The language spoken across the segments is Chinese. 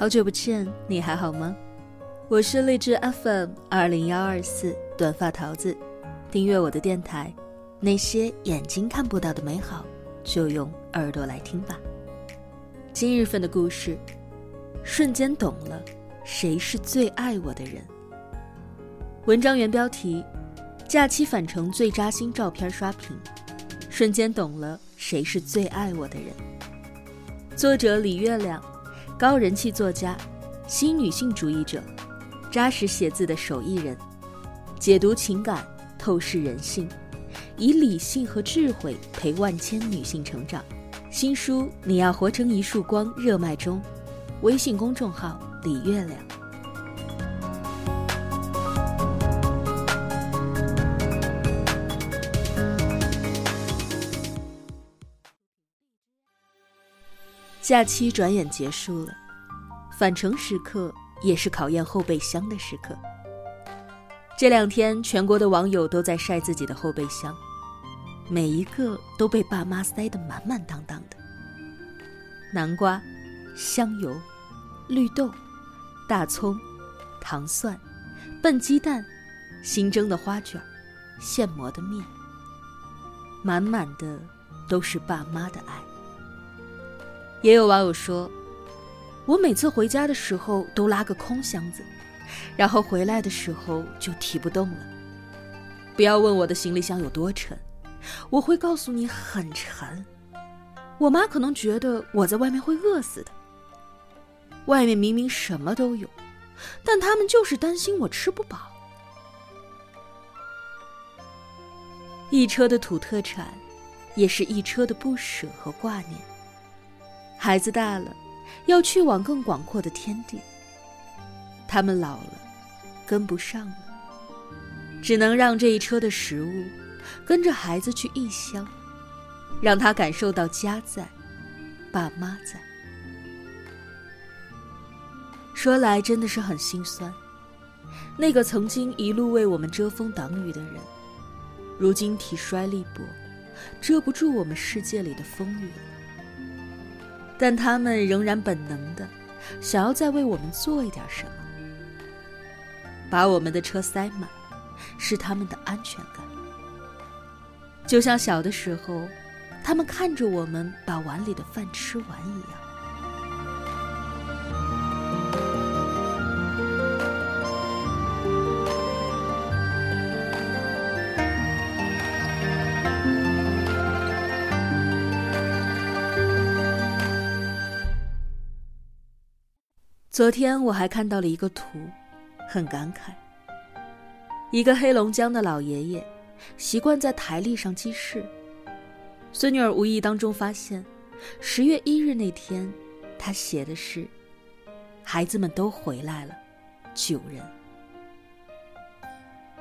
好久不见，你还好吗？我是励志 FM 二零幺二四短发桃子，订阅我的电台，那些眼睛看不到的美好，就用耳朵来听吧。今日份的故事，瞬间懂了，谁是最爱我的人？文章原标题：假期返程最扎心照片刷屏，瞬间懂了谁是最爱我的人。作者李月亮。高人气作家，新女性主义者，扎实写字的手艺人，解读情感，透视人性，以理性和智慧陪万千女性成长。新书《你要活成一束光》热卖中，微信公众号李月亮。假期转眼结束了，返程时刻也是考验后备箱的时刻。这两天，全国的网友都在晒自己的后备箱，每一个都被爸妈塞得满满当当的。南瓜、香油、绿豆、大葱、糖蒜、笨鸡蛋、新蒸的花卷、现磨的面，满满的都是爸妈的爱。也有网友说，我每次回家的时候都拉个空箱子，然后回来的时候就提不动了。不要问我的行李箱有多沉，我会告诉你很沉。我妈可能觉得我在外面会饿死的。外面明明什么都有，但他们就是担心我吃不饱。一车的土特产，也是一车的不舍和挂念。孩子大了，要去往更广阔的天地。他们老了，跟不上了，只能让这一车的食物跟着孩子去异乡，让他感受到家在，爸妈在。说来真的是很心酸，那个曾经一路为我们遮风挡雨的人，如今体衰力薄，遮不住我们世界里的风雨。但他们仍然本能的想要再为我们做一点什么，把我们的车塞满，是他们的安全感。就像小的时候，他们看着我们把碗里的饭吃完一样。昨天我还看到了一个图，很感慨。一个黑龙江的老爷爷，习惯在台历上记事。孙女儿无意当中发现，十月一日那天，他写的是：“孩子们都回来了，九人。”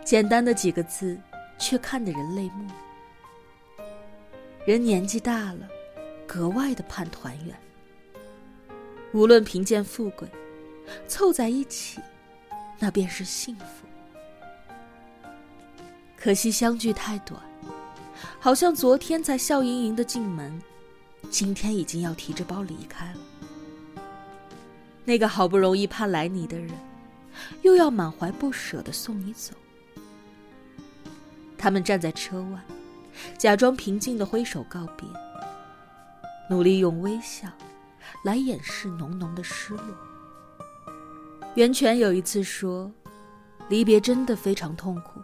简单的几个字，却看得人泪目。人年纪大了，格外的盼团圆。无论贫贱富贵。凑在一起，那便是幸福。可惜相聚太短，好像昨天才笑盈盈的进门，今天已经要提着包离开了。那个好不容易盼来你的人，又要满怀不舍的送你走。他们站在车外，假装平静的挥手告别，努力用微笑来掩饰浓浓的失落。袁泉有一次说：“离别真的非常痛苦。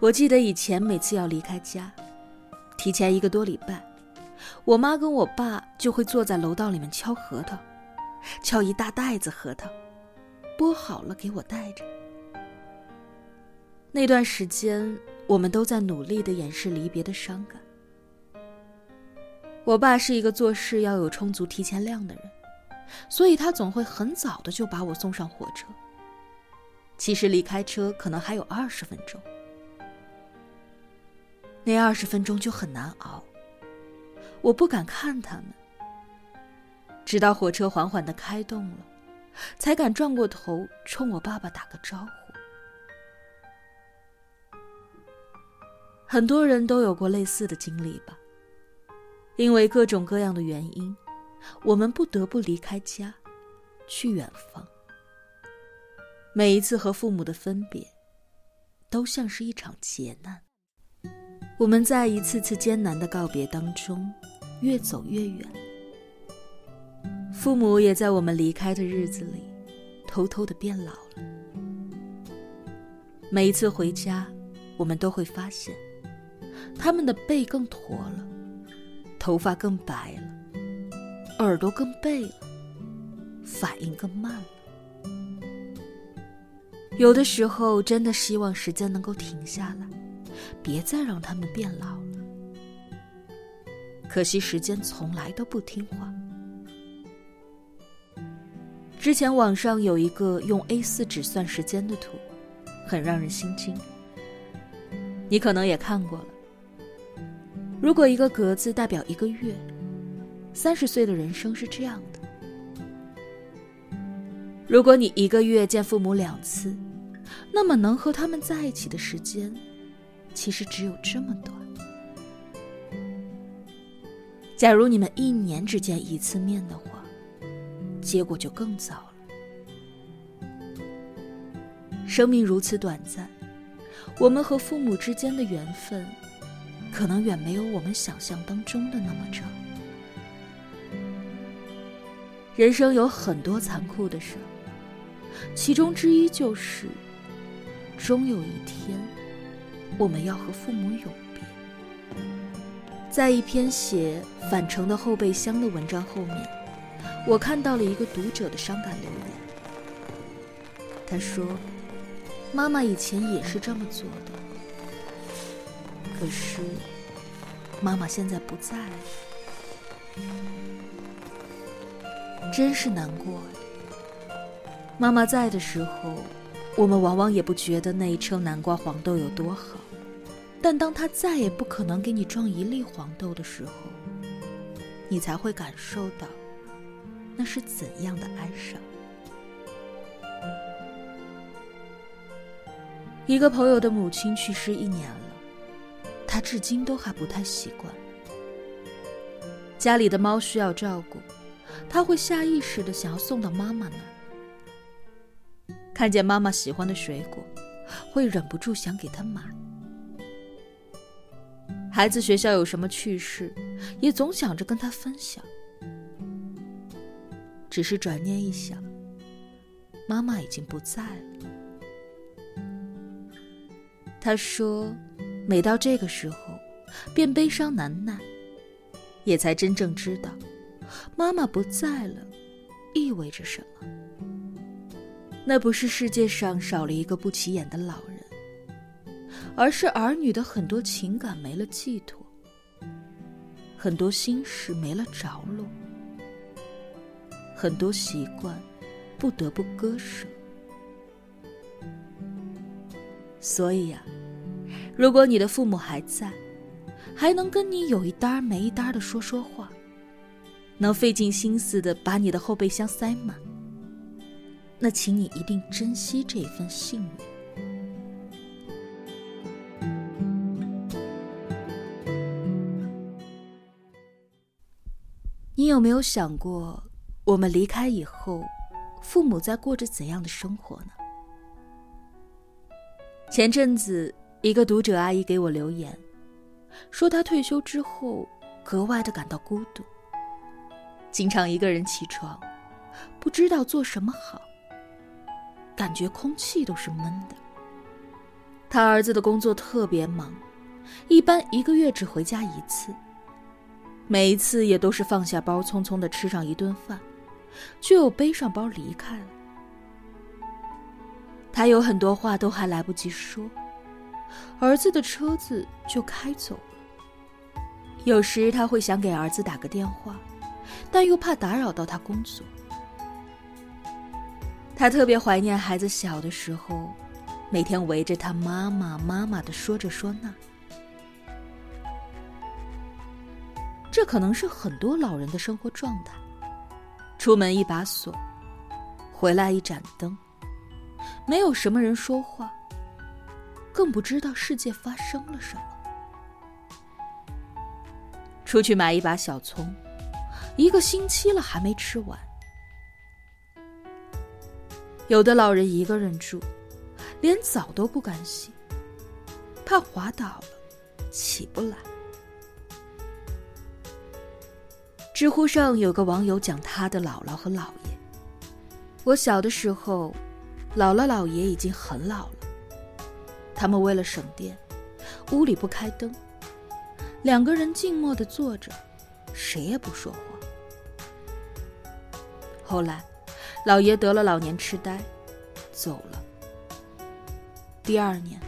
我记得以前每次要离开家，提前一个多礼拜，我妈跟我爸就会坐在楼道里面敲核桃，敲一大袋子核桃，剥好了给我带着。那段时间，我们都在努力的掩饰离别的伤感。我爸是一个做事要有充足提前量的人。”所以他总会很早的就把我送上火车。其实离开车可能还有二十分钟，那二十分钟就很难熬。我不敢看他们，直到火车缓缓的开动了，才敢转过头冲我爸爸打个招呼。很多人都有过类似的经历吧，因为各种各样的原因。我们不得不离开家，去远方。每一次和父母的分别，都像是一场劫难。我们在一次次艰难的告别当中，越走越远。父母也在我们离开的日子里，偷偷的变老了。每一次回家，我们都会发现，他们的背更驼了，头发更白了，耳朵更背了，反应更慢了。有的时候，真的希望时间能够停下来，别再让他们变老了。可惜时间从来都不听话。之前网上有一个用 A4 纸算时间的图，很让人心惊。你可能也看过了。如果一个格子代表一个月，三十岁的人生是这样的。如果你一个月见父母两次，那么能和他们在一起的时间，其实只有这么短。假如你们一年只见一次面的话，结果就更糟了。生命如此短暂，我们和父母之间的缘分，可能远没有我们想象当中的那么长。人生有很多残酷的事。其中之一就是，终有一天，我们要和父母永别。在一篇写返程的后备箱的文章后面，我看到了一个读者的伤感留言。他说：“妈妈以前也是这么做的，可是，妈妈现在不在了，真是难过。”妈妈在的时候，我们往往也不觉得那一车南瓜黄豆有多好，但当她再也不可能给你装一粒黄豆的时候，你才会感受到那是怎样的哀伤。一个朋友的母亲去世一年了，他至今都还不太习惯。家里的猫需要照顾，他会下意识的想要送到妈妈那儿。看见妈妈喜欢的水果，会忍不住想给她买。孩子学校有什么趣事，也总想着跟他分享。只是转念一想，妈妈已经不在了。他说，每到这个时候，便悲伤难耐，也才真正知道，妈妈不在了，意味着什么。那不是世界上少了一个不起眼的老人，而是儿女的很多情感没了寄托，很多心事没了着落，很多习惯不得不割舍。所以呀，如果你的父母还在，还能跟你有一搭没一搭的说说话，能费尽心思的把你的后备箱塞满。那，请你一定珍惜这份幸运。你有没有想过，我们离开以后，父母在过着怎样的生活呢？前阵子，一个读者阿姨给我留言，说她退休之后格外的感到孤独，经常一个人起床，不知道做什么好。感觉空气都是闷的。他儿子的工作特别忙，一般一个月只回家一次，每一次也都是放下包，匆匆的吃上一顿饭，就又背上包离开了。他有很多话都还来不及说，儿子的车子就开走了。有时他会想给儿子打个电话，但又怕打扰到他工作。他特别怀念孩子小的时候，每天围着他妈妈妈妈的说着说那。这可能是很多老人的生活状态：出门一把锁，回来一盏灯，没有什么人说话，更不知道世界发生了什么。出去买一把小葱，一个星期了还没吃完。有的老人一个人住，连澡都不敢洗，怕滑倒了起不来。知乎上有个网友讲他的姥姥和姥爷。我小的时候，姥姥姥爷已经很老了，他们为了省电，屋里不开灯，两个人静默的坐着，谁也不说话。后来，姥爷得了老年痴呆，走了。第二年，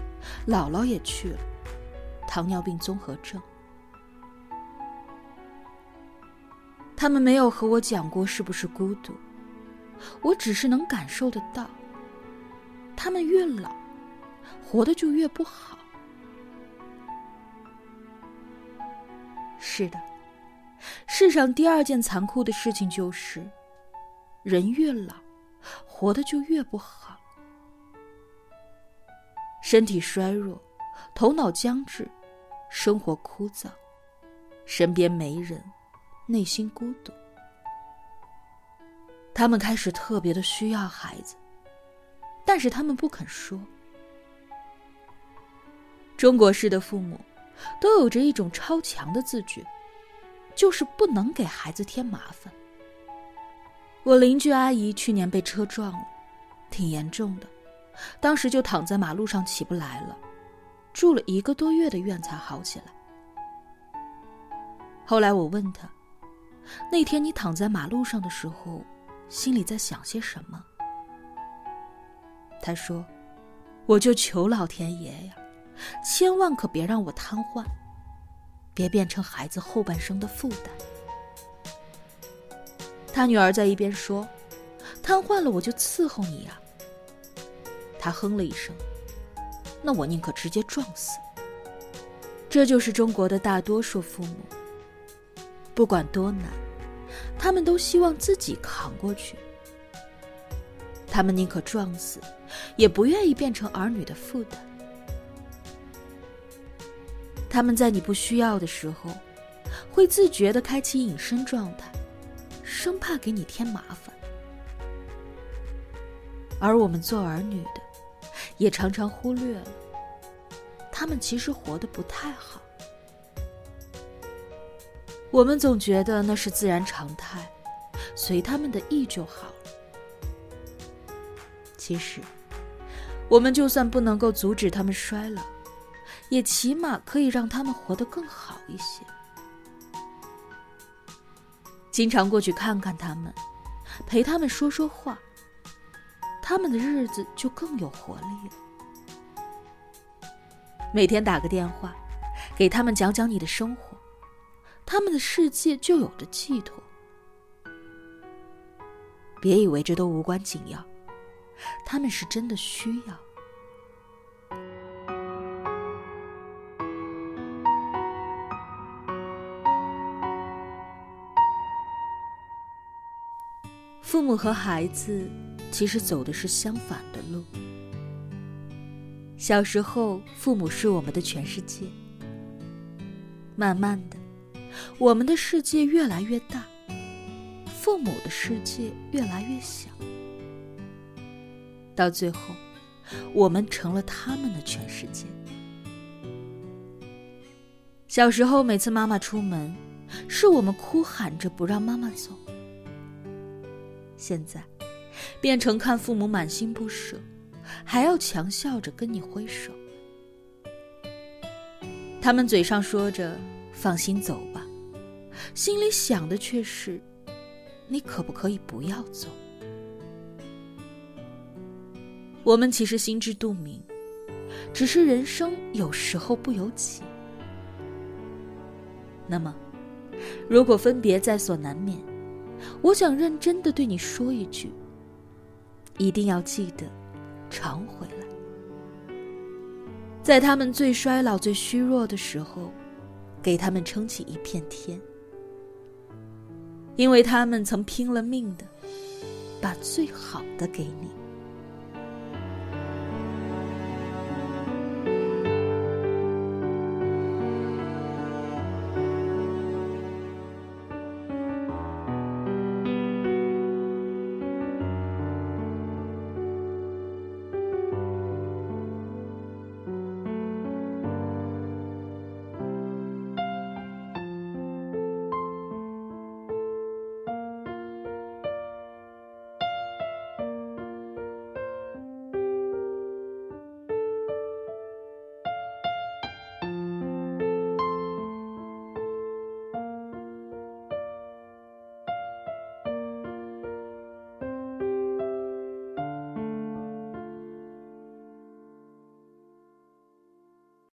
姥姥也去了，糖尿病综合症。他们没有和我讲过是不是孤独，我只是能感受得到。他们越老，活得就越不好。是的，世上第二件残酷的事情就是，人越老，活得就越不好。身体衰弱，头脑僵滞，生活枯燥，身边没人。内心孤独，他们开始特别的需要孩子，但是他们不肯说。中国式的父母都有着一种超强的自觉，就是不能给孩子添麻烦。我邻居阿姨去年被车撞了，挺严重的，当时就躺在马路上起不来了，住了一个多月的院才好起来。后来我问她。那天你躺在马路上的时候，心里在想些什么？他说：“我就求老天爷呀，千万可别让我瘫痪，别变成孩子后半生的负担。”他女儿在一边说：“瘫痪了我就伺候你呀。”他哼了一声：“那我宁可直接撞死。”这就是中国的大多数父母。不管多难，他们都希望自己扛过去。他们宁可撞死，也不愿意变成儿女的负担。他们在你不需要的时候，会自觉的开启隐身状态，生怕给你添麻烦。而我们做儿女的，也常常忽略了，他们其实活得不太好。我们总觉得那是自然常态，随他们的意就好了。其实，我们就算不能够阻止他们衰老，也起码可以让他们活得更好一些。经常过去看看他们，陪他们说说话，他们的日子就更有活力了。每天打个电话，给他们讲讲你的生活。他们的世界就有着寄托。别以为这都无关紧要，他们是真的需要。母和孩子其实走的是相反的路。小时候，父母是我们的全世界。慢慢的。我们的世界越来越大，父母的世界越来越小，到最后，我们成了他们的全世界。小时候，每次妈妈出门，是我们哭喊着不让妈妈走；现在，变成看父母满心不舍，还要强笑着跟你挥手。他们嘴上说着“放心走吧”。心里想的却是：你可不可以不要走？我们其实心知肚明，只是人生有时候不由己。那么，如果分别在所难免，我想认真的对你说一句：一定要记得常回来，在他们最衰老、最虚弱的时候，给他们撑起一片天。因为他们曾拼了命的把最好的给你。